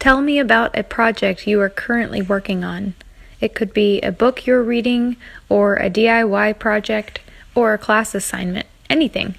Tell me about a project you are currently working on. It could be a book you're reading, or a DIY project, or a class assignment, anything.